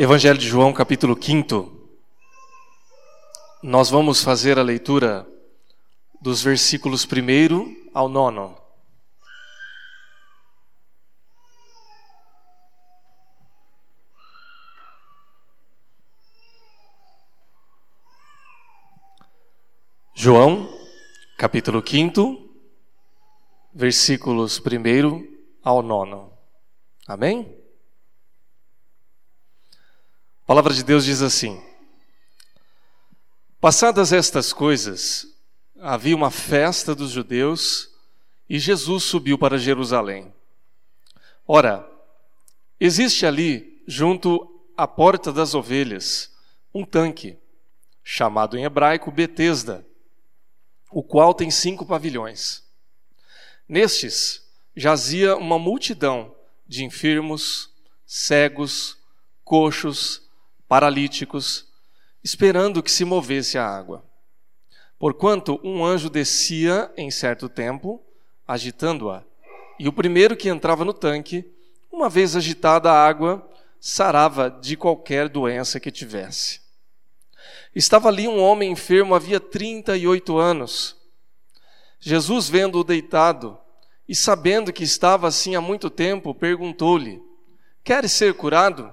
Evangelho de João, capítulo 5. Nós vamos fazer a leitura dos versículos 1 ao 9. João, capítulo 5, versículos 1 ao 9. Amém? A palavra de Deus diz assim: Passadas estas coisas, havia uma festa dos judeus e Jesus subiu para Jerusalém. Ora, existe ali, junto à porta das ovelhas, um tanque, chamado em hebraico Betesda, o qual tem cinco pavilhões. Nestes jazia uma multidão de enfermos, cegos, coxos, paralíticos, esperando que se movesse a água. Porquanto um anjo descia em certo tempo, agitando-a, e o primeiro que entrava no tanque, uma vez agitada a água, sarava de qualquer doença que tivesse. Estava ali um homem enfermo havia 38 anos. Jesus, vendo-o deitado e sabendo que estava assim há muito tempo, perguntou-lhe: Queres ser curado?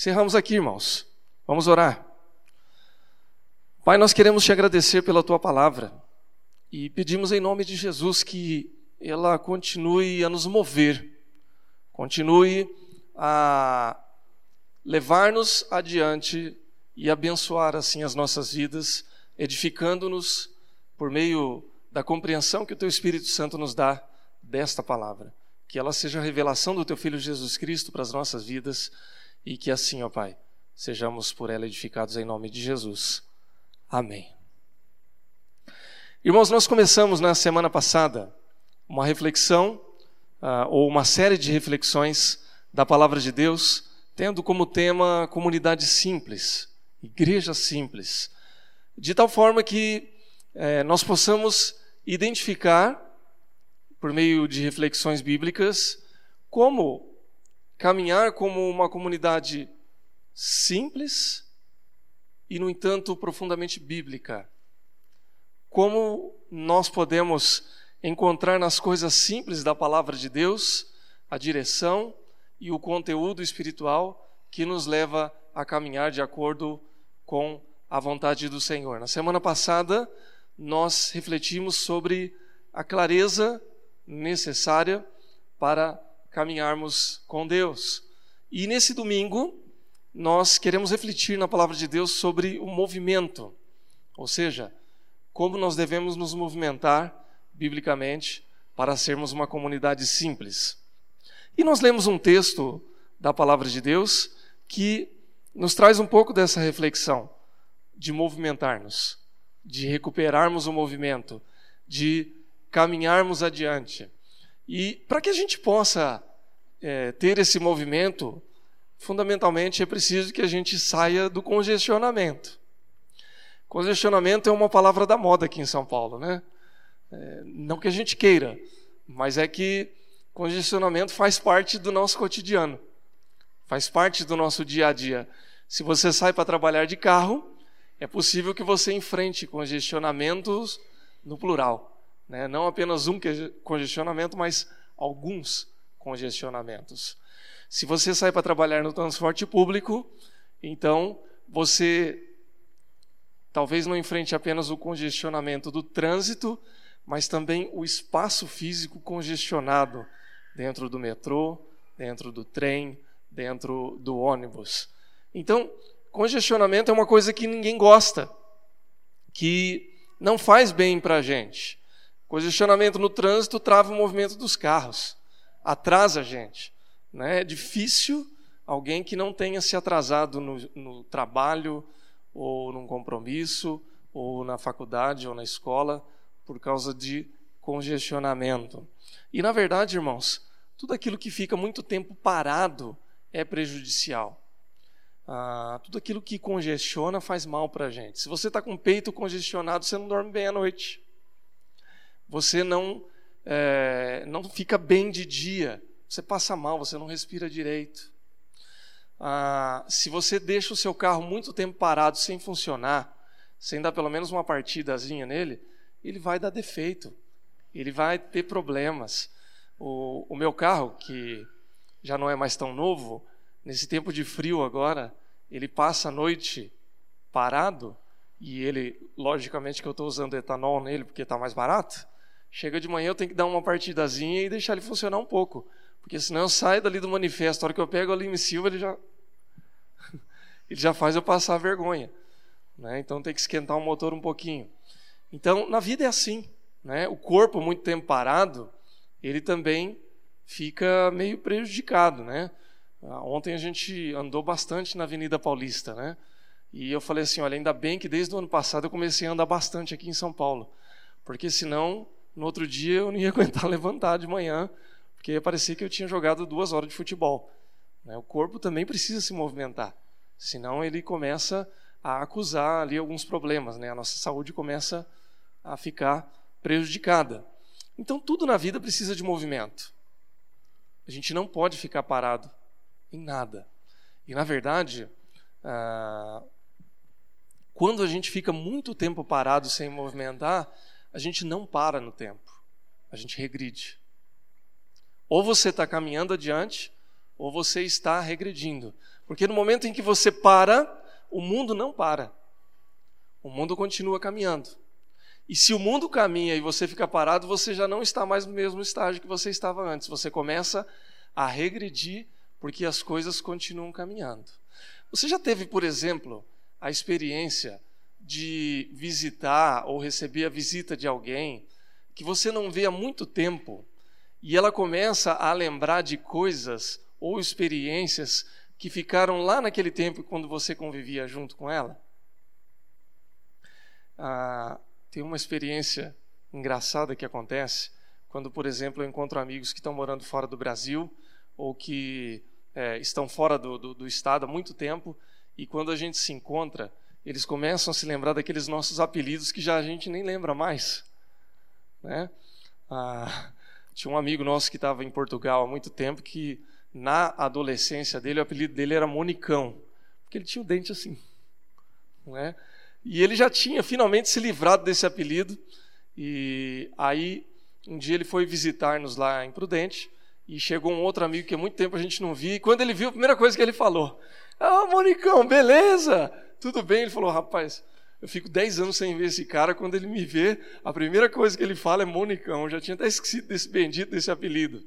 Encerramos aqui, irmãos. Vamos orar. Pai, nós queremos te agradecer pela tua palavra e pedimos em nome de Jesus que ela continue a nos mover, continue a levar-nos adiante e abençoar assim as nossas vidas, edificando-nos por meio da compreensão que o teu Espírito Santo nos dá desta palavra. Que ela seja a revelação do teu filho Jesus Cristo para as nossas vidas e que assim, ó Pai, sejamos por ela edificados em nome de Jesus. Amém. Irmãos, nós começamos na semana passada uma reflexão, uh, ou uma série de reflexões da palavra de Deus, tendo como tema comunidade simples, igreja simples, de tal forma que eh, nós possamos identificar, por meio de reflexões bíblicas, como caminhar como uma comunidade simples e, no entanto, profundamente bíblica. Como nós podemos encontrar nas coisas simples da palavra de Deus a direção e o conteúdo espiritual que nos leva a caminhar de acordo com a vontade do Senhor. Na semana passada, nós refletimos sobre a clareza necessária para caminharmos com Deus. E nesse domingo, nós queremos refletir na palavra de Deus sobre o movimento, ou seja, como nós devemos nos movimentar biblicamente para sermos uma comunidade simples. E nós lemos um texto da palavra de Deus que nos traz um pouco dessa reflexão de movimentar-nos, de recuperarmos o movimento, de caminharmos adiante. E para que a gente possa é, ter esse movimento, fundamentalmente é preciso que a gente saia do congestionamento. Congestionamento é uma palavra da moda aqui em São Paulo, né? É, não que a gente queira, mas é que congestionamento faz parte do nosso cotidiano, faz parte do nosso dia a dia. Se você sai para trabalhar de carro, é possível que você enfrente congestionamentos no plural. Né? Não apenas um congestionamento, mas alguns congestionamentos. Se você sai para trabalhar no transporte público, então você talvez não enfrente apenas o congestionamento do trânsito, mas também o espaço físico congestionado dentro do metrô, dentro do trem, dentro do ônibus. Então, congestionamento é uma coisa que ninguém gosta, que não faz bem para a gente. Congestionamento no trânsito trava o movimento dos carros, atrasa a gente. Né? É difícil alguém que não tenha se atrasado no, no trabalho, ou num compromisso, ou na faculdade, ou na escola, por causa de congestionamento. E na verdade, irmãos, tudo aquilo que fica muito tempo parado é prejudicial. Ah, tudo aquilo que congestiona faz mal para a gente. Se você está com o peito congestionado, você não dorme bem à noite. Você não, é, não fica bem de dia. Você passa mal, você não respira direito. Ah, se você deixa o seu carro muito tempo parado sem funcionar, sem dar pelo menos uma partidazinha nele, ele vai dar defeito, ele vai ter problemas. O, o meu carro, que já não é mais tão novo, nesse tempo de frio agora, ele passa a noite parado e ele, logicamente que eu estou usando etanol nele porque está mais barato, chega de manhã eu tenho que dar uma partidazinha e deixar ele funcionar um pouco, porque senão eu saio dali do manifesto, a hora que eu pego ali em Silva ele já ele já faz eu passar vergonha. Né? Então tem que esquentar o motor um pouquinho. Então, na vida é assim. Né? O corpo, muito tempo parado, ele também fica meio prejudicado. Né? Ah, ontem a gente andou bastante na Avenida Paulista. Né? E eu falei assim: olha, ainda bem que desde o ano passado eu comecei a andar bastante aqui em São Paulo. Porque senão, no outro dia, eu não ia aguentar levantar de manhã, porque ia parecer que eu tinha jogado duas horas de futebol. Né? O corpo também precisa se movimentar. Senão ele começa a acusar ali alguns problemas, né? A nossa saúde começa a ficar prejudicada. Então tudo na vida precisa de movimento. A gente não pode ficar parado em nada. E na verdade, ah, quando a gente fica muito tempo parado sem movimentar, a gente não para no tempo, a gente regride. Ou você está caminhando adiante, ou você está regredindo. Porque no momento em que você para, o mundo não para. O mundo continua caminhando. E se o mundo caminha e você fica parado, você já não está mais no mesmo estágio que você estava antes. Você começa a regredir porque as coisas continuam caminhando. Você já teve, por exemplo, a experiência de visitar ou receber a visita de alguém que você não vê há muito tempo e ela começa a lembrar de coisas ou experiências que ficaram lá naquele tempo quando você convivia junto com ela? Ah, tem uma experiência engraçada que acontece quando, por exemplo, eu encontro amigos que estão morando fora do Brasil ou que é, estão fora do, do, do estado há muito tempo e quando a gente se encontra, eles começam a se lembrar daqueles nossos apelidos que já a gente nem lembra mais. Né? Ah, tinha um amigo nosso que estava em Portugal há muito tempo que na adolescência dele, o apelido dele era Monicão, porque ele tinha o dente assim. Não é? E ele já tinha finalmente se livrado desse apelido. E aí, um dia ele foi visitar-nos lá em Prudente. E chegou um outro amigo que há muito tempo a gente não via. E quando ele viu, a primeira coisa que ele falou: Ah, Monicão, beleza? Tudo bem? Ele falou: Rapaz, eu fico 10 anos sem ver esse cara. Quando ele me vê, a primeira coisa que ele fala é Monicão. Eu já tinha até esquecido desse bendito desse apelido.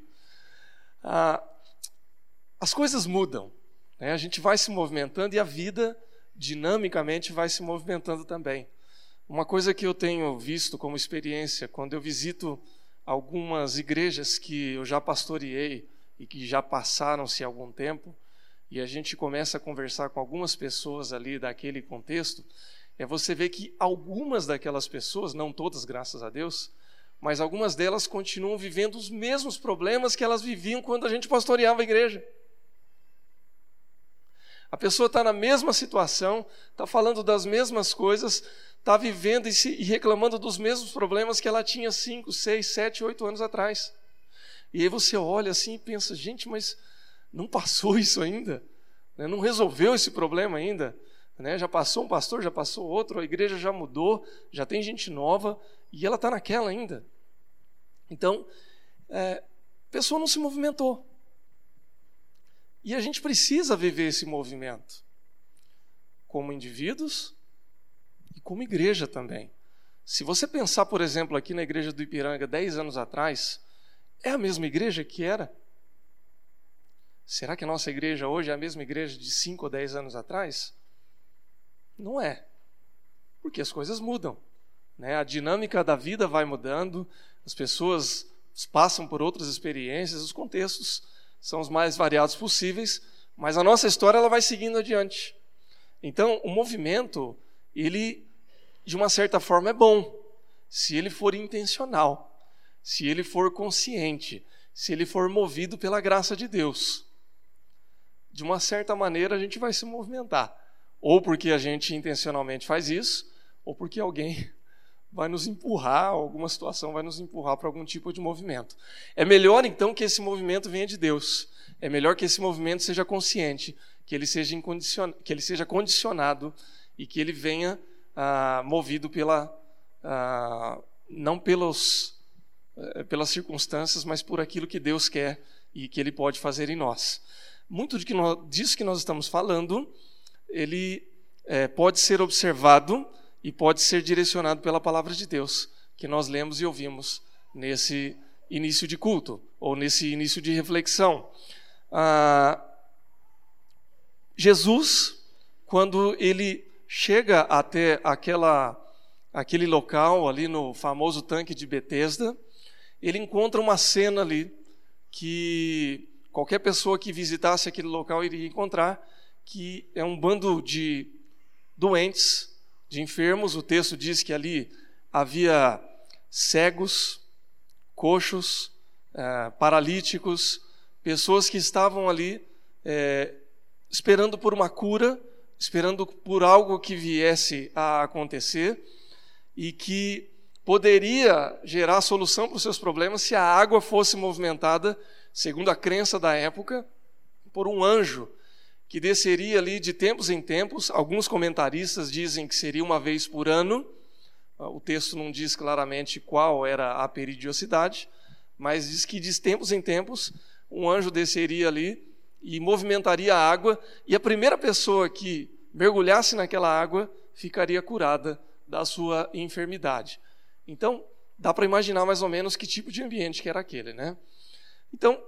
Ah, as coisas mudam. Né? A gente vai se movimentando e a vida dinamicamente vai se movimentando também. Uma coisa que eu tenho visto como experiência quando eu visito algumas igrejas que eu já pastoreei e que já passaram-se algum tempo, e a gente começa a conversar com algumas pessoas ali daquele contexto, é você ver que algumas daquelas pessoas, não todas, graças a Deus, mas algumas delas continuam vivendo os mesmos problemas que elas viviam quando a gente pastoreava a igreja. A pessoa está na mesma situação, está falando das mesmas coisas, está vivendo e, se, e reclamando dos mesmos problemas que ela tinha 5, 6, 7, 8 anos atrás. E aí você olha assim e pensa, gente, mas não passou isso ainda? Né? Não resolveu esse problema ainda? Né? Já passou um pastor, já passou outro, a igreja já mudou, já tem gente nova e ela está naquela ainda. Então, é, a pessoa não se movimentou. E a gente precisa viver esse movimento, como indivíduos e como igreja também. Se você pensar, por exemplo, aqui na igreja do Ipiranga, 10 anos atrás, é a mesma igreja que era? Será que a nossa igreja hoje é a mesma igreja de 5 ou 10 anos atrás? Não é. Porque as coisas mudam. Né? A dinâmica da vida vai mudando, as pessoas passam por outras experiências, os contextos são os mais variados possíveis, Mas a nossa história ela vai seguindo adiante. Então, o movimento, ele de uma certa forma é bom, se ele for intencional, se ele for consciente, se ele for movido pela graça de Deus. De uma certa maneira a gente vai se movimentar, ou porque a gente intencionalmente faz isso, ou porque alguém vai nos empurrar, alguma situação vai nos empurrar para algum tipo de movimento. É melhor então que esse movimento venha de Deus. É melhor que esse movimento seja consciente, que ele seja, que ele seja condicionado e que ele venha ah, movido pela ah, não pelos eh, pelas circunstâncias, mas por aquilo que Deus quer e que Ele pode fazer em nós. Muito de que nós, disso que nós estamos falando, ele é, pode ser observado e pode ser direcionado pela palavra de Deus, que nós lemos e ouvimos nesse início de culto, ou nesse início de reflexão. Ah, Jesus, quando ele chega até aquela, aquele local ali no famoso tanque de Betesda, ele encontra uma cena ali que qualquer pessoa que visitasse aquele local iria encontrar, que é um bando de doentes de enfermos. O texto diz que ali havia cegos, coxos, é, paralíticos, pessoas que estavam ali é, esperando por uma cura, esperando por algo que viesse a acontecer e que poderia gerar solução para os seus problemas se a água fosse movimentada, segundo a crença da época, por um anjo que desceria ali de tempos em tempos. Alguns comentaristas dizem que seria uma vez por ano. O texto não diz claramente qual era a peridiosidade, mas diz que de tempos em tempos um anjo desceria ali e movimentaria a água, e a primeira pessoa que mergulhasse naquela água ficaria curada da sua enfermidade. Então, dá para imaginar mais ou menos que tipo de ambiente que era aquele, né? Então,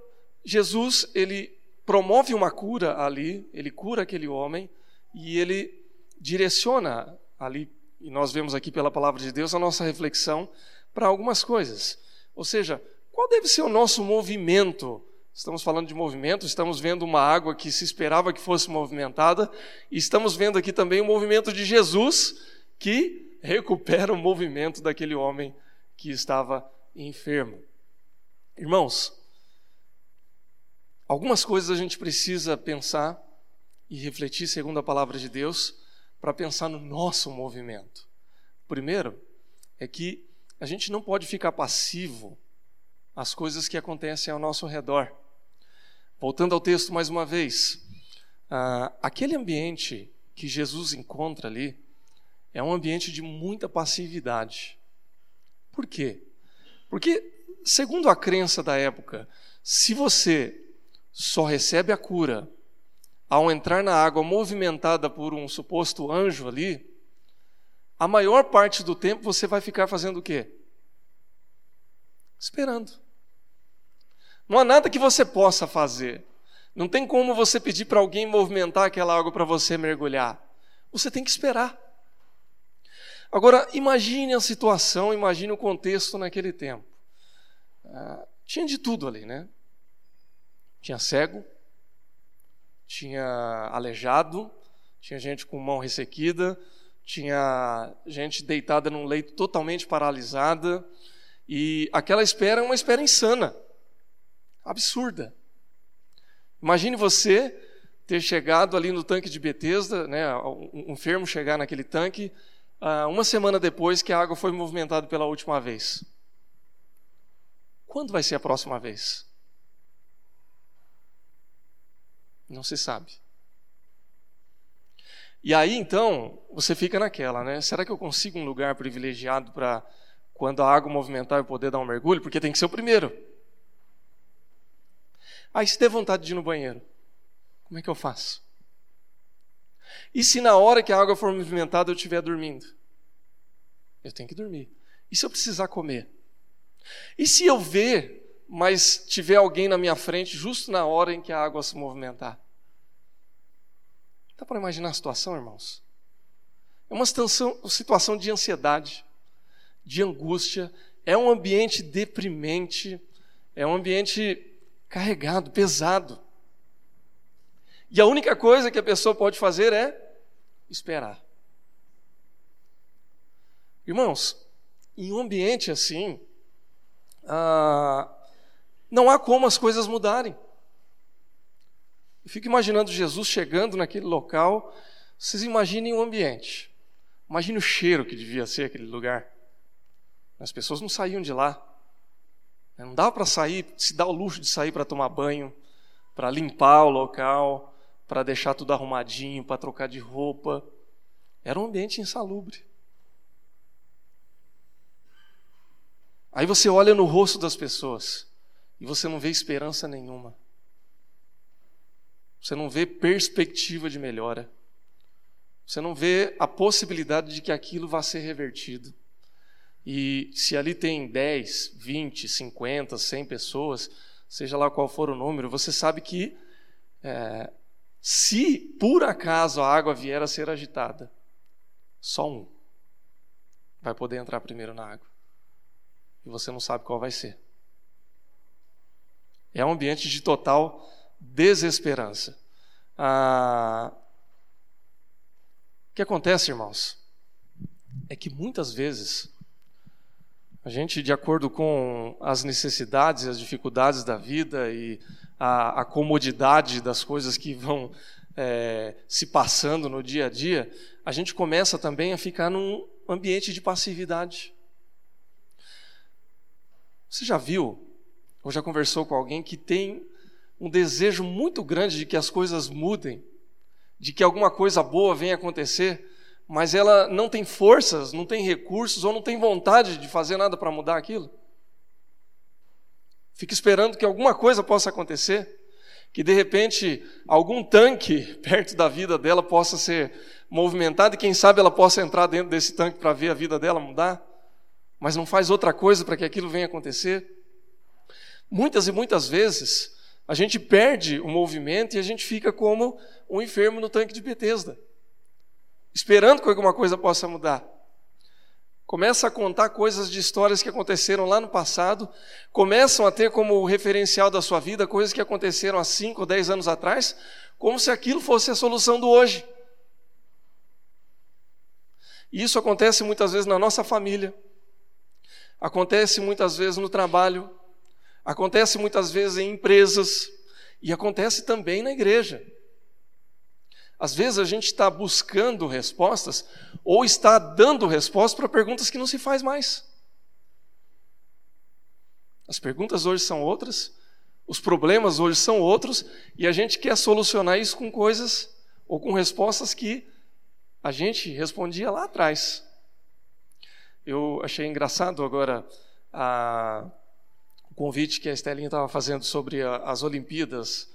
Jesus, ele promove uma cura ali, ele cura aquele homem e ele direciona ali, e nós vemos aqui pela palavra de Deus, a nossa reflexão para algumas coisas. Ou seja, qual deve ser o nosso movimento? Estamos falando de movimento, estamos vendo uma água que se esperava que fosse movimentada, e estamos vendo aqui também o movimento de Jesus, que recupera o movimento daquele homem que estava enfermo. Irmãos, Algumas coisas a gente precisa pensar e refletir segundo a palavra de Deus para pensar no nosso movimento. Primeiro é que a gente não pode ficar passivo às coisas que acontecem ao nosso redor. Voltando ao texto mais uma vez, aquele ambiente que Jesus encontra ali é um ambiente de muita passividade. Por quê? Porque, segundo a crença da época, se você só recebe a cura ao entrar na água movimentada por um suposto anjo ali, a maior parte do tempo você vai ficar fazendo o quê? Esperando. Não há nada que você possa fazer. Não tem como você pedir para alguém movimentar aquela água para você mergulhar. Você tem que esperar. Agora, imagine a situação, imagine o contexto naquele tempo. Ah, tinha de tudo ali, né? Tinha cego, tinha aleijado, tinha gente com mão ressequida, tinha gente deitada num leito totalmente paralisada, e aquela espera é uma espera insana, absurda. Imagine você ter chegado ali no tanque de Betesda, né, um enfermo chegar naquele tanque, ah, uma semana depois que a água foi movimentada pela última vez. Quando vai ser a próxima vez? Não se sabe. E aí então, você fica naquela, né? Será que eu consigo um lugar privilegiado para quando a água movimentar eu poder dar um mergulho? Porque tem que ser o primeiro. Aí se der vontade de ir no banheiro, como é que eu faço? E se na hora que a água for movimentada eu estiver dormindo? Eu tenho que dormir. E se eu precisar comer? E se eu ver mas tiver alguém na minha frente justo na hora em que a água se movimentar. Dá para imaginar a situação, irmãos? É uma situação, de ansiedade, de angústia, é um ambiente deprimente, é um ambiente carregado, pesado. E a única coisa que a pessoa pode fazer é esperar. Irmãos, em um ambiente assim, ah, não há como as coisas mudarem. Eu fico imaginando Jesus chegando naquele local. Vocês imaginem o ambiente. Imagine o cheiro que devia ser aquele lugar. As pessoas não saíam de lá. Não dava para sair, se dar o luxo de sair para tomar banho, para limpar o local, para deixar tudo arrumadinho, para trocar de roupa. Era um ambiente insalubre. Aí você olha no rosto das pessoas e você não vê esperança nenhuma. Você não vê perspectiva de melhora. Você não vê a possibilidade de que aquilo vá ser revertido. E se ali tem 10, 20, 50, 100 pessoas, seja lá qual for o número, você sabe que é, se por acaso a água vier a ser agitada, só um vai poder entrar primeiro na água. E você não sabe qual vai ser. É um ambiente de total desesperança. Ah, o que acontece, irmãos, é que muitas vezes a gente, de acordo com as necessidades e as dificuldades da vida e a, a comodidade das coisas que vão é, se passando no dia a dia, a gente começa também a ficar num ambiente de passividade. Você já viu ou já conversou com alguém que tem um desejo muito grande de que as coisas mudem, de que alguma coisa boa venha acontecer, mas ela não tem forças, não tem recursos ou não tem vontade de fazer nada para mudar aquilo? Fica esperando que alguma coisa possa acontecer, que de repente algum tanque perto da vida dela possa ser movimentado e quem sabe ela possa entrar dentro desse tanque para ver a vida dela mudar, mas não faz outra coisa para que aquilo venha acontecer. Muitas e muitas vezes a gente perde o movimento e a gente fica como um enfermo no tanque de Betesda, esperando que alguma coisa possa mudar. Começa a contar coisas de histórias que aconteceram lá no passado, começam a ter como referencial da sua vida coisas que aconteceram há 5 ou 10 anos atrás, como se aquilo fosse a solução do hoje. E isso acontece muitas vezes na nossa família, acontece muitas vezes no trabalho, acontece muitas vezes em empresas e acontece também na igreja. Às vezes a gente está buscando respostas ou está dando respostas para perguntas que não se faz mais. As perguntas hoje são outras, os problemas hoje são outros, e a gente quer solucionar isso com coisas ou com respostas que a gente respondia lá atrás. Eu achei engraçado agora a, convite que a Estelinha estava fazendo sobre a, as Olimpíadas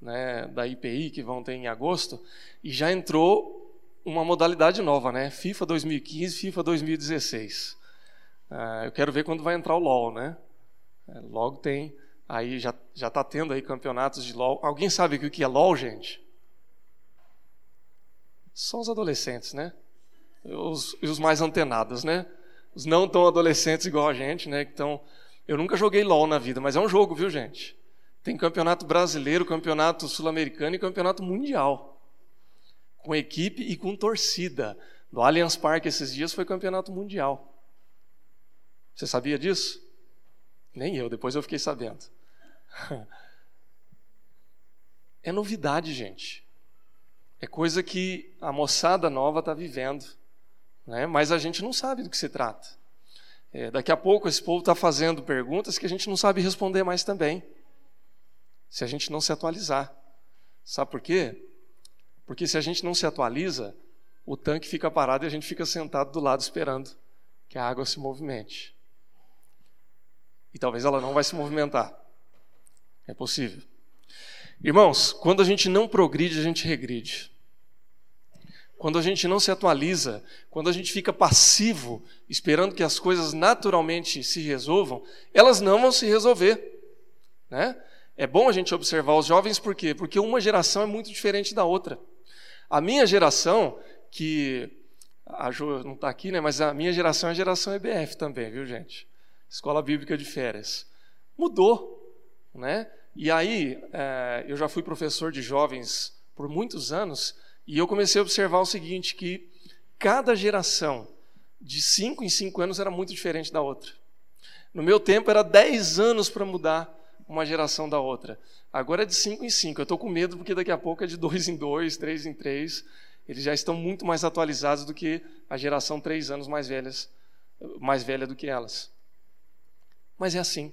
né, da IPI que vão ter em agosto, e já entrou uma modalidade nova, né? FIFA 2015, FIFA 2016. Uh, eu quero ver quando vai entrar o LoL, né? É, logo tem, aí já já está tendo aí campeonatos de LoL. Alguém sabe o que é LoL, gente? São os adolescentes, né? Os, os mais antenados, né? Os não tão adolescentes igual a gente, né? Então, eu nunca joguei LoL na vida, mas é um jogo, viu, gente? Tem campeonato brasileiro, campeonato sul-americano e campeonato mundial. Com equipe e com torcida. No Allianz Parque esses dias foi campeonato mundial. Você sabia disso? Nem eu, depois eu fiquei sabendo. É novidade, gente. É coisa que a moçada nova está vivendo. Né? Mas a gente não sabe do que se trata. É, daqui a pouco esse povo está fazendo perguntas que a gente não sabe responder mais também se a gente não se atualizar. Sabe por quê? Porque se a gente não se atualiza, o tanque fica parado e a gente fica sentado do lado esperando que a água se movimente. E talvez ela não vai se movimentar. É possível. Irmãos, quando a gente não progride, a gente regride. Quando a gente não se atualiza, quando a gente fica passivo, esperando que as coisas naturalmente se resolvam, elas não vão se resolver. Né? É bom a gente observar os jovens, por quê? Porque uma geração é muito diferente da outra. A minha geração, que a Jo não está aqui, né? Mas a minha geração é a geração EBF também, viu, gente? Escola Bíblica de Férias. Mudou, né? E aí, é, eu já fui professor de jovens por muitos anos e eu comecei a observar o seguinte, que cada geração de cinco em cinco anos era muito diferente da outra. No meu tempo era dez anos para mudar uma geração da outra. Agora é de cinco em cinco. Eu estou com medo porque daqui a pouco é de dois em dois, três em três. Eles já estão muito mais atualizados do que a geração três anos mais velhas, mais velha do que elas. Mas é assim.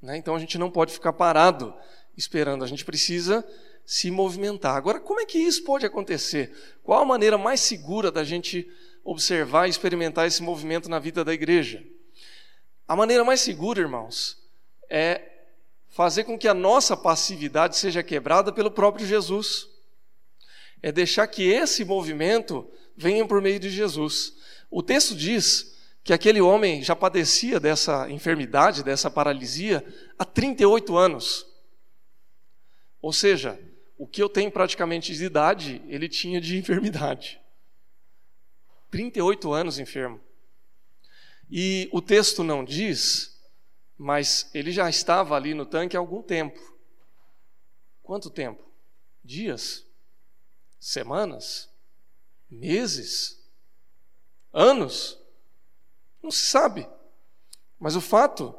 Né? Então a gente não pode ficar parado esperando. A gente precisa se movimentar. Agora, como é que isso pode acontecer? Qual a maneira mais segura da gente observar e experimentar esse movimento na vida da igreja? A maneira mais segura, irmãos, é fazer com que a nossa passividade seja quebrada pelo próprio Jesus. É deixar que esse movimento venha por meio de Jesus. O texto diz que aquele homem já padecia dessa enfermidade, dessa paralisia, há 38 anos. Ou seja, o que eu tenho praticamente de idade, ele tinha de enfermidade. 38 anos enfermo. E o texto não diz, mas ele já estava ali no tanque há algum tempo. Quanto tempo? Dias? Semanas? Meses? Anos? Não se sabe. Mas o fato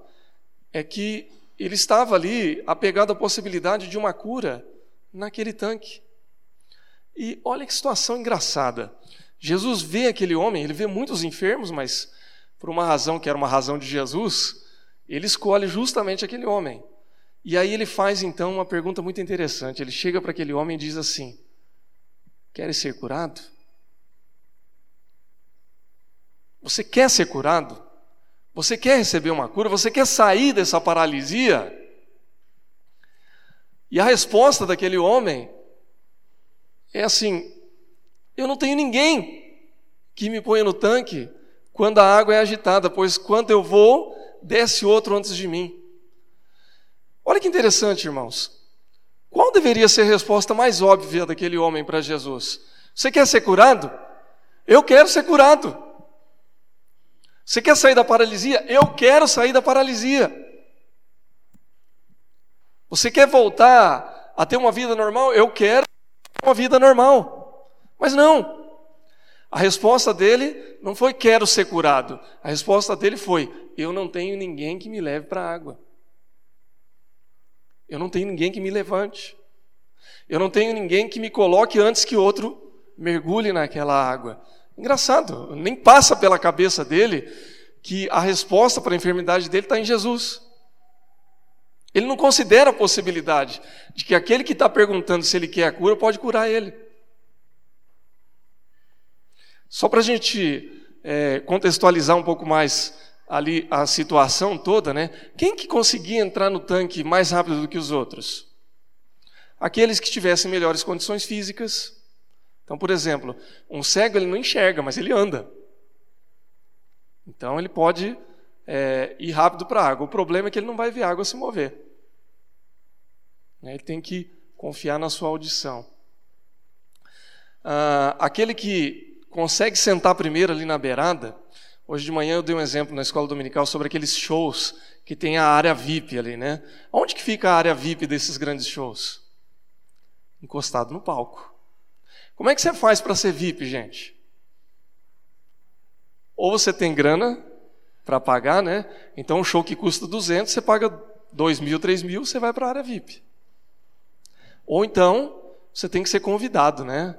é que ele estava ali apegado à possibilidade de uma cura naquele tanque. E olha que situação engraçada. Jesus vê aquele homem, ele vê muitos enfermos, mas por uma razão que era uma razão de Jesus, ele escolhe justamente aquele homem. E aí ele faz então uma pergunta muito interessante. Ele chega para aquele homem e diz assim: Queres ser curado? Você quer ser curado? Você quer receber uma cura? Você quer sair dessa paralisia? E a resposta daquele homem é assim: eu não tenho ninguém que me ponha no tanque quando a água é agitada, pois quando eu vou, desce outro antes de mim. Olha que interessante, irmãos. Qual deveria ser a resposta mais óbvia daquele homem para Jesus? Você quer ser curado? Eu quero ser curado. Você quer sair da paralisia? Eu quero sair da paralisia. Você quer voltar a ter uma vida normal? Eu quero uma vida normal. Mas não. A resposta dele não foi quero ser curado. A resposta dele foi eu não tenho ninguém que me leve para a água. Eu não tenho ninguém que me levante. Eu não tenho ninguém que me coloque antes que outro mergulhe naquela água. Engraçado, nem passa pela cabeça dele que a resposta para a enfermidade dele está em Jesus. Ele não considera a possibilidade de que aquele que está perguntando se ele quer a cura pode curar ele. Só para a gente é, contextualizar um pouco mais ali a situação toda, né? Quem que conseguia entrar no tanque mais rápido do que os outros? Aqueles que tivessem melhores condições físicas. Então, por exemplo, um cego ele não enxerga, mas ele anda. Então ele pode é, ir rápido para a água. O problema é que ele não vai ver a água se mover. Ele tem que confiar na sua audição. Ah, aquele que consegue sentar primeiro ali na beirada, hoje de manhã eu dei um exemplo na escola dominical sobre aqueles shows que tem a área VIP ali, né? Onde que fica a área VIP desses grandes shows? Encostado no palco. Como é que você faz para ser VIP, gente? Ou você tem grana para pagar, né? Então, um show que custa 200, você paga 2 mil, 3 mil, você vai para a área VIP. Ou então, você tem que ser convidado, né?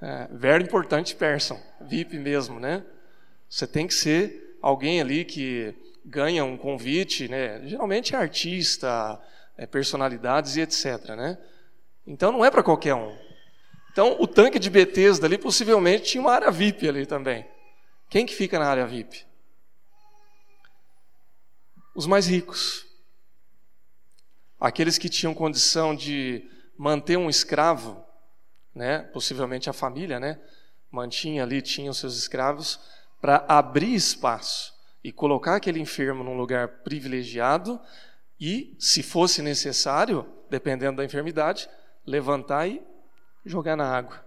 É, very importante person, VIP mesmo, né? Você tem que ser alguém ali que ganha um convite, né? Geralmente é artista, é personalidades e etc, né? Então não é para qualquer um. Então o tanque de Bethesda ali possivelmente tinha uma área VIP ali também. Quem que fica na área VIP? Os mais ricos. Aqueles que tinham condição de manter um escravo, né, possivelmente a família, né, mantinha ali, tinha os seus escravos, para abrir espaço e colocar aquele enfermo num lugar privilegiado e, se fosse necessário, dependendo da enfermidade, levantar e jogar na água.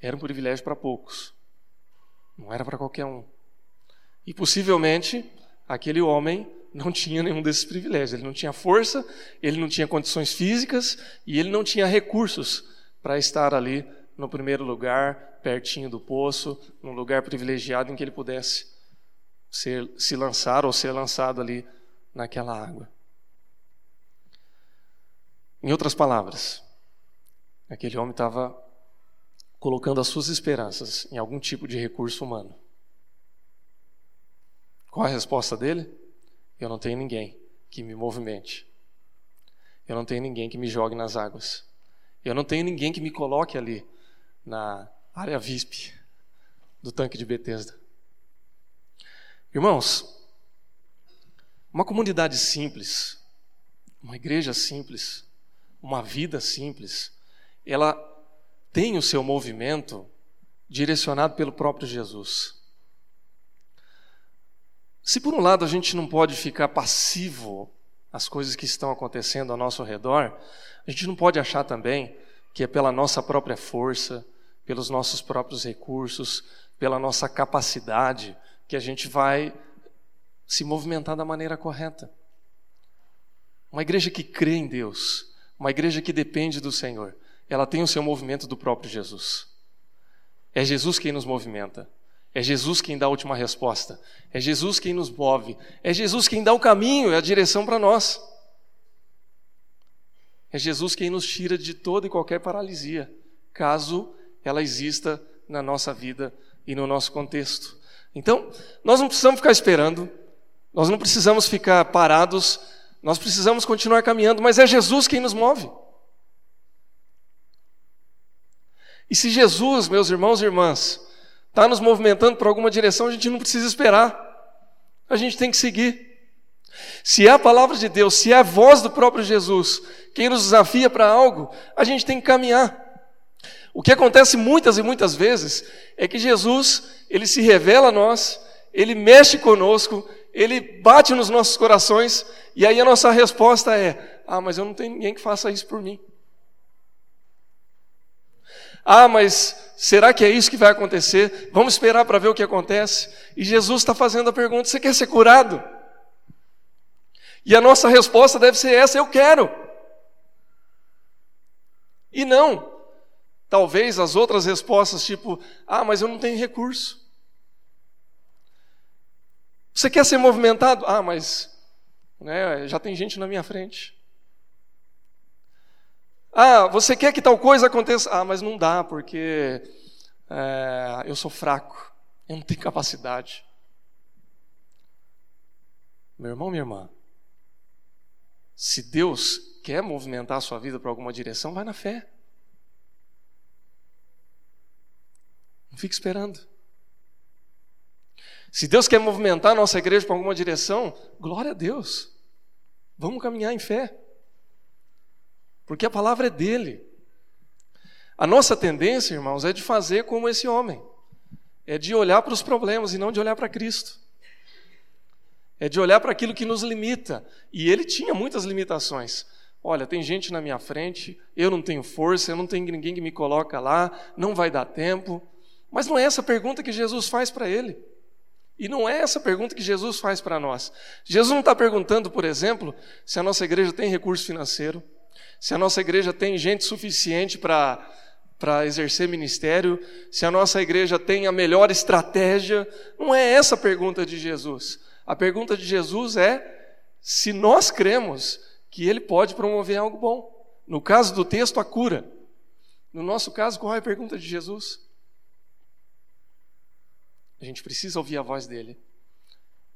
Era um privilégio para poucos, não era para qualquer um. E possivelmente aquele homem não tinha nenhum desses privilégios. Ele não tinha força, ele não tinha condições físicas e ele não tinha recursos para estar ali no primeiro lugar, pertinho do poço, num lugar privilegiado em que ele pudesse ser, se lançar ou ser lançado ali naquela água. Em outras palavras, aquele homem estava colocando as suas esperanças em algum tipo de recurso humano. Qual a resposta dele? Eu não tenho ninguém que me movimente. Eu não tenho ninguém que me jogue nas águas. Eu não tenho ninguém que me coloque ali na área VIP do tanque de Betesda. Irmãos, uma comunidade simples, uma igreja simples, uma vida simples, ela tem o seu movimento direcionado pelo próprio Jesus. Se por um lado a gente não pode ficar passivo às coisas que estão acontecendo ao nosso redor, a gente não pode achar também que é pela nossa própria força, pelos nossos próprios recursos, pela nossa capacidade, que a gente vai se movimentar da maneira correta. Uma igreja que crê em Deus, uma igreja que depende do Senhor, ela tem o seu movimento do próprio Jesus. É Jesus quem nos movimenta. É Jesus quem dá a última resposta. É Jesus quem nos move. É Jesus quem dá o caminho, é a direção para nós. É Jesus quem nos tira de toda e qualquer paralisia, caso ela exista na nossa vida e no nosso contexto. Então, nós não precisamos ficar esperando, nós não precisamos ficar parados, nós precisamos continuar caminhando, mas é Jesus quem nos move. E se Jesus, meus irmãos e irmãs, está nos movimentando para alguma direção, a gente não precisa esperar. A gente tem que seguir. Se é a palavra de Deus, se é a voz do próprio Jesus, quem nos desafia para algo, a gente tem que caminhar. O que acontece muitas e muitas vezes é que Jesus, ele se revela a nós, ele mexe conosco, ele bate nos nossos corações, e aí a nossa resposta é: Ah, mas eu não tenho ninguém que faça isso por mim. Ah, mas será que é isso que vai acontecer? Vamos esperar para ver o que acontece. E Jesus está fazendo a pergunta: Você quer ser curado? E a nossa resposta deve ser essa: Eu quero. E não, talvez as outras respostas, tipo: Ah, mas eu não tenho recurso. Você quer ser movimentado? Ah, mas né, já tem gente na minha frente. Ah, você quer que tal coisa aconteça? Ah, mas não dá, porque é, eu sou fraco, eu não tenho capacidade. Meu irmão, minha irmã, se Deus quer movimentar a sua vida para alguma direção, vai na fé. Não fique esperando. Se Deus quer movimentar a nossa igreja para alguma direção, glória a Deus. Vamos caminhar em fé porque a palavra é dele. A nossa tendência, irmãos, é de fazer como esse homem, é de olhar para os problemas e não de olhar para Cristo. É de olhar para aquilo que nos limita. E ele tinha muitas limitações. Olha, tem gente na minha frente, eu não tenho força, eu não tenho ninguém que me coloca lá, não vai dar tempo. Mas não é essa pergunta que Jesus faz para ele. E não é essa pergunta que Jesus faz para nós. Jesus não está perguntando, por exemplo, se a nossa igreja tem recurso financeiro, se a nossa igreja tem gente suficiente para para exercer ministério, se a nossa igreja tem a melhor estratégia, não é essa a pergunta de Jesus. A pergunta de Jesus é se nós cremos que ele pode promover algo bom. No caso do texto, a cura. No nosso caso, qual é a pergunta de Jesus? A gente precisa ouvir a voz dele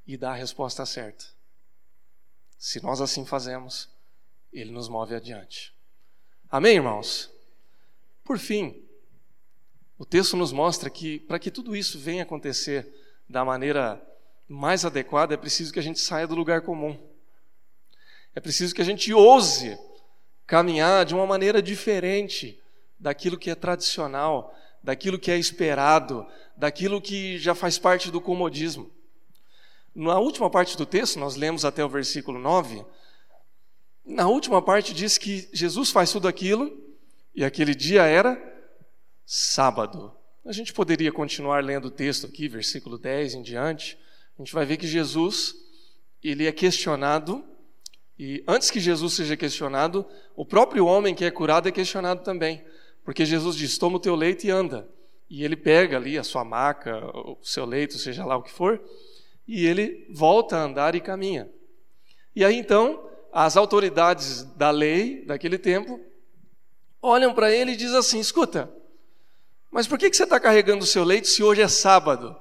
e dar a resposta certa. Se nós assim fazemos, ele nos move adiante. Amém, irmãos? Por fim, o texto nos mostra que para que tudo isso venha acontecer da maneira mais adequada, é preciso que a gente saia do lugar comum. É preciso que a gente ouse caminhar de uma maneira diferente daquilo que é tradicional, daquilo que é esperado, daquilo que já faz parte do comodismo. Na última parte do texto, nós lemos até o versículo 9, na última parte diz que Jesus faz tudo aquilo e aquele dia era sábado. A gente poderia continuar lendo o texto aqui, versículo 10 em diante. A gente vai ver que Jesus ele é questionado, e antes que Jesus seja questionado, o próprio homem que é curado é questionado também. Porque Jesus diz: Toma o teu leito e anda. E ele pega ali a sua maca, o seu leito, seja lá o que for, e ele volta a andar e caminha. E aí então, as autoridades da lei daquele tempo olham para ele e dizem assim: Escuta, mas por que você está carregando o seu leito se hoje é sábado?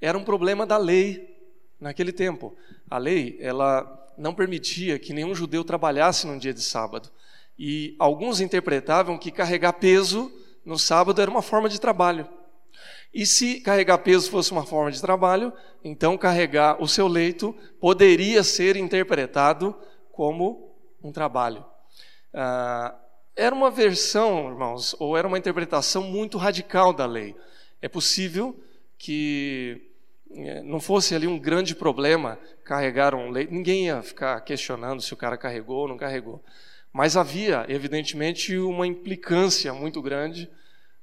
Era um problema da lei naquele tempo. A lei, ela não permitia que nenhum judeu trabalhasse num dia de sábado. E alguns interpretavam que carregar peso no sábado era uma forma de trabalho. E se carregar peso fosse uma forma de trabalho, então carregar o seu leito poderia ser interpretado como um trabalho. Ah, era uma versão, irmãos, ou era uma interpretação muito radical da lei. É possível que é, não fosse ali um grande problema carregar um leite, ninguém ia ficar questionando se o cara carregou ou não carregou. Mas havia, evidentemente, uma implicância muito grande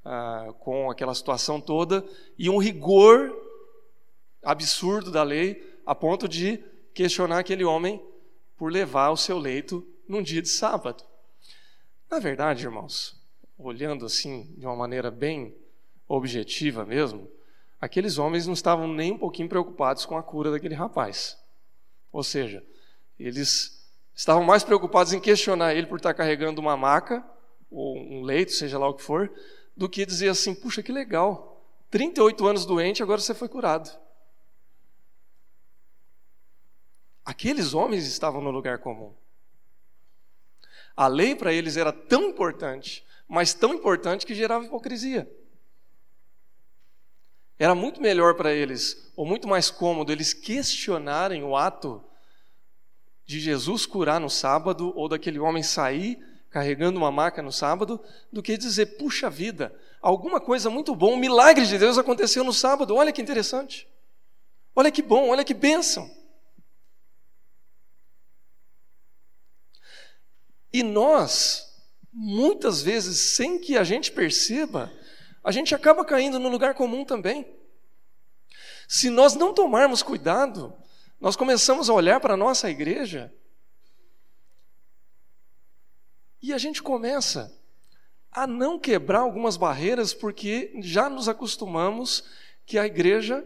ah, com aquela situação toda e um rigor absurdo da lei a ponto de questionar aquele homem por levar o seu leito num dia de sábado. Na verdade, irmãos, olhando assim de uma maneira bem objetiva mesmo, aqueles homens não estavam nem um pouquinho preocupados com a cura daquele rapaz. Ou seja, eles estavam mais preocupados em questionar ele por estar carregando uma maca ou um leito, seja lá o que for, do que dizer assim: puxa, que legal, 38 anos doente, agora você foi curado. Aqueles homens estavam no lugar comum. A lei para eles era tão importante, mas tão importante que gerava hipocrisia. Era muito melhor para eles, ou muito mais cômodo, eles questionarem o ato de Jesus curar no sábado, ou daquele homem sair carregando uma maca no sábado, do que dizer, puxa vida, alguma coisa muito bom, um milagre de Deus aconteceu no sábado, olha que interessante. Olha que bom, olha que bênção. E nós, muitas vezes, sem que a gente perceba, a gente acaba caindo no lugar comum também. Se nós não tomarmos cuidado, nós começamos a olhar para a nossa igreja e a gente começa a não quebrar algumas barreiras porque já nos acostumamos que a igreja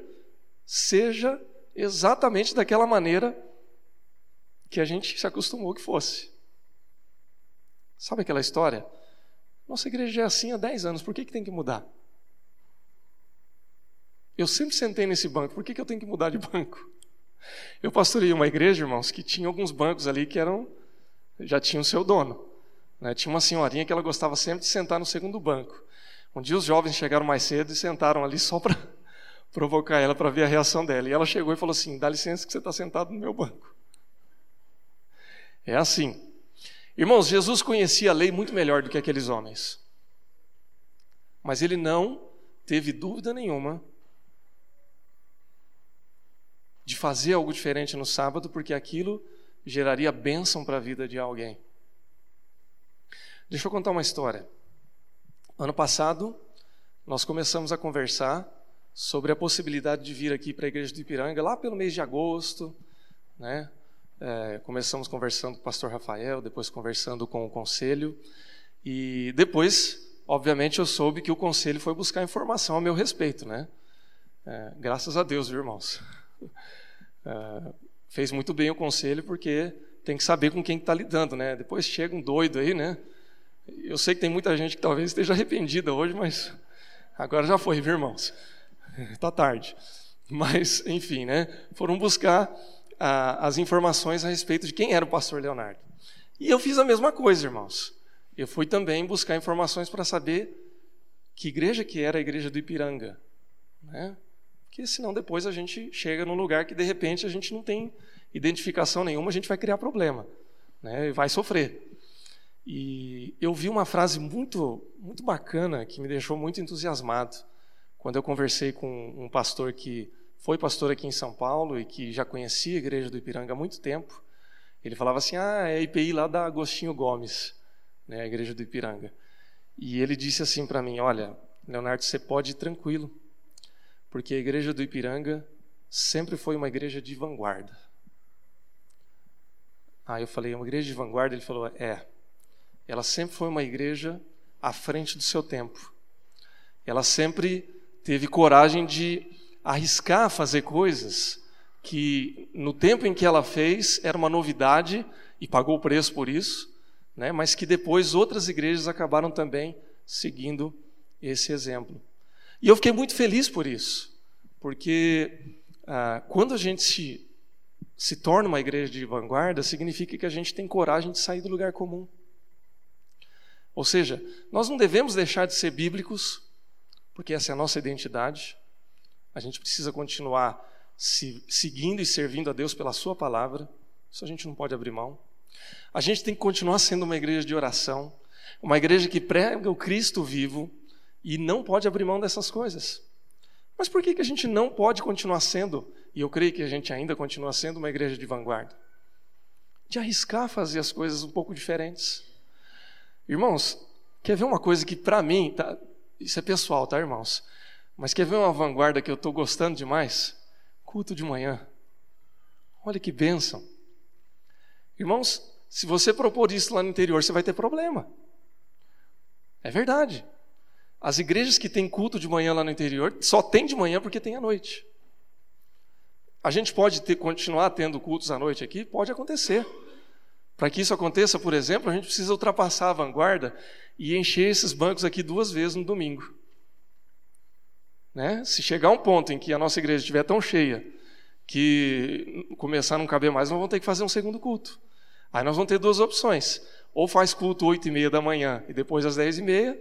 seja exatamente daquela maneira que a gente se acostumou que fosse. Sabe aquela história? Nossa igreja é assim há 10 anos, por que, que tem que mudar? Eu sempre sentei nesse banco, por que, que eu tenho que mudar de banco? Eu pastorei uma igreja, irmãos, que tinha alguns bancos ali que eram já tinham seu dono. Né? Tinha uma senhorinha que ela gostava sempre de sentar no segundo banco. Um dia os jovens chegaram mais cedo e sentaram ali só para provocar ela, para ver a reação dela. E ela chegou e falou assim: dá licença que você está sentado no meu banco. É assim. Irmãos, Jesus conhecia a lei muito melhor do que aqueles homens. Mas ele não teve dúvida nenhuma de fazer algo diferente no sábado, porque aquilo geraria bênção para a vida de alguém. Deixa eu contar uma história. Ano passado, nós começamos a conversar sobre a possibilidade de vir aqui para a igreja do Ipiranga, lá pelo mês de agosto, né? É, começamos conversando com o pastor Rafael, depois conversando com o conselho, e depois, obviamente, eu soube que o conselho foi buscar informação a meu respeito, né? É, graças a Deus, viu, irmãos. É, fez muito bem o conselho, porque tem que saber com quem está lidando, né? Depois chega um doido aí, né? Eu sei que tem muita gente que talvez esteja arrependida hoje, mas agora já foi, viu, irmãos? Está tarde. Mas, enfim, né? Foram buscar as informações a respeito de quem era o pastor Leonardo. E eu fiz a mesma coisa, irmãos. Eu fui também buscar informações para saber que igreja que era a igreja do Ipiranga, né? Porque senão depois a gente chega num lugar que de repente a gente não tem identificação nenhuma, a gente vai criar problema, né? E vai sofrer. E eu vi uma frase muito muito bacana que me deixou muito entusiasmado quando eu conversei com um pastor que foi pastor aqui em São Paulo e que já conhecia a igreja do Ipiranga há muito tempo. Ele falava assim: Ah, é a IPI lá da Agostinho Gomes, né, a igreja do Ipiranga. E ele disse assim para mim: Olha, Leonardo, você pode ir tranquilo, porque a igreja do Ipiranga sempre foi uma igreja de vanguarda. Aí eu falei, uma igreja de vanguarda? Ele falou, é. Ela sempre foi uma igreja à frente do seu tempo. Ela sempre teve coragem de arriscar fazer coisas que, no tempo em que ela fez, era uma novidade e pagou o preço por isso, né? mas que depois outras igrejas acabaram também seguindo esse exemplo. E eu fiquei muito feliz por isso, porque ah, quando a gente se, se torna uma igreja de vanguarda, significa que a gente tem coragem de sair do lugar comum. Ou seja, nós não devemos deixar de ser bíblicos, porque essa é a nossa identidade. A gente precisa continuar se, seguindo e servindo a Deus pela Sua palavra. Isso a gente não pode abrir mão. A gente tem que continuar sendo uma igreja de oração, uma igreja que prega o Cristo vivo e não pode abrir mão dessas coisas. Mas por que, que a gente não pode continuar sendo, e eu creio que a gente ainda continua sendo uma igreja de vanguarda? De arriscar fazer as coisas um pouco diferentes. Irmãos, quer ver uma coisa que para mim, tá, isso é pessoal, tá, irmãos? Mas quer ver uma vanguarda que eu estou gostando demais? Culto de manhã. Olha que bênção. Irmãos, se você propor isso lá no interior, você vai ter problema. É verdade. As igrejas que têm culto de manhã lá no interior só tem de manhã porque tem à noite. A gente pode ter, continuar tendo cultos à noite aqui? Pode acontecer. Para que isso aconteça, por exemplo, a gente precisa ultrapassar a vanguarda e encher esses bancos aqui duas vezes no domingo. Né? Se chegar um ponto em que a nossa igreja estiver tão cheia que começar a não caber mais, nós vamos ter que fazer um segundo culto. Aí nós vamos ter duas opções. Ou faz culto oito e meia da manhã e depois às dez e meia,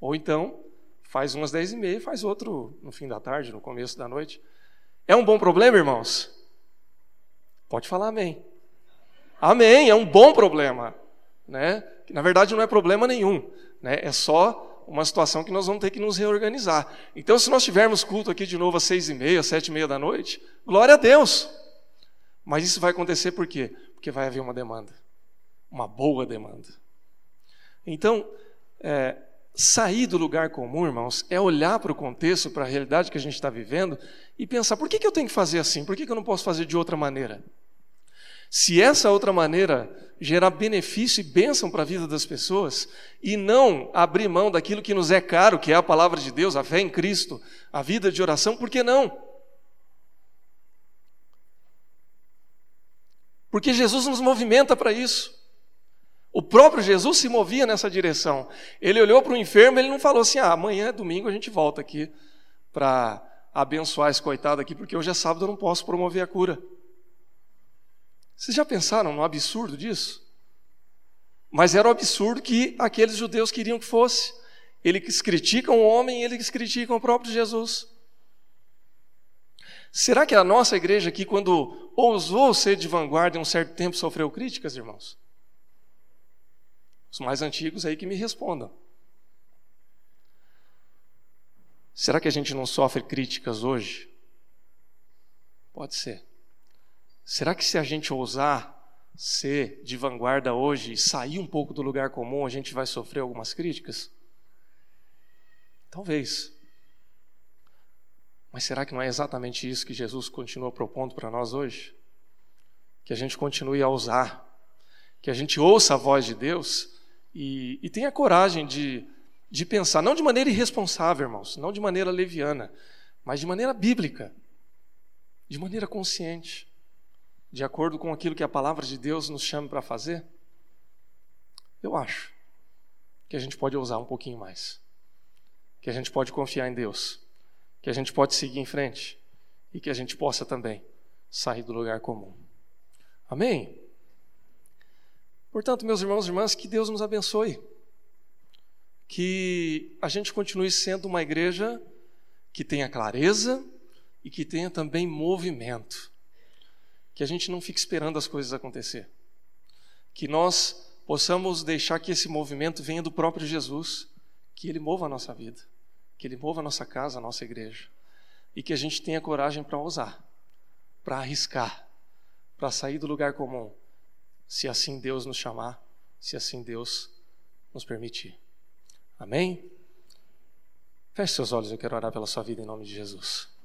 ou então faz umas dez e meia e faz outro no fim da tarde, no começo da noite. É um bom problema, irmãos? Pode falar amém. Amém, é um bom problema. Né? Na verdade, não é problema nenhum. Né? É só uma situação que nós vamos ter que nos reorganizar. Então, se nós tivermos culto aqui de novo às seis e meia, sete e meia da noite, glória a Deus. Mas isso vai acontecer por quê? Porque vai haver uma demanda. Uma boa demanda. Então, é, sair do lugar comum, irmãos, é olhar para o contexto, para a realidade que a gente está vivendo e pensar: por que, que eu tenho que fazer assim? Por que, que eu não posso fazer de outra maneira? Se essa outra maneira gerar benefício e bênção para a vida das pessoas, e não abrir mão daquilo que nos é caro, que é a palavra de Deus, a fé em Cristo, a vida de oração, por que não? Porque Jesus nos movimenta para isso. O próprio Jesus se movia nessa direção. Ele olhou para o enfermo, ele não falou assim: ah, amanhã é domingo, a gente volta aqui para abençoar esse coitado aqui, porque hoje é sábado, eu não posso promover a cura. Vocês já pensaram no absurdo disso? Mas era o absurdo que aqueles judeus queriam que fosse. Eles criticam o homem eles criticam o próprio Jesus. Será que a nossa igreja aqui, quando ousou ser de vanguarda em um certo tempo, sofreu críticas, irmãos? Os mais antigos aí que me respondam. Será que a gente não sofre críticas hoje? Pode ser. Será que se a gente ousar ser de vanguarda hoje e sair um pouco do lugar comum, a gente vai sofrer algumas críticas? Talvez. Mas será que não é exatamente isso que Jesus continua propondo para nós hoje? Que a gente continue a ousar, que a gente ouça a voz de Deus e, e tenha coragem de, de pensar, não de maneira irresponsável, irmãos, não de maneira leviana, mas de maneira bíblica, de maneira consciente de acordo com aquilo que a palavra de Deus nos chama para fazer? Eu acho que a gente pode ousar um pouquinho mais, que a gente pode confiar em Deus, que a gente pode seguir em frente e que a gente possa também sair do lugar comum. Amém? Portanto, meus irmãos e irmãs, que Deus nos abençoe. Que a gente continue sendo uma igreja que tenha clareza e que tenha também movimento que a gente não fique esperando as coisas acontecer. Que nós possamos deixar que esse movimento venha do próprio Jesus, que ele mova a nossa vida, que ele mova a nossa casa, a nossa igreja. E que a gente tenha coragem para ousar, para arriscar, para sair do lugar comum, se assim Deus nos chamar, se assim Deus nos permitir. Amém? Feche seus olhos, eu quero orar pela sua vida em nome de Jesus.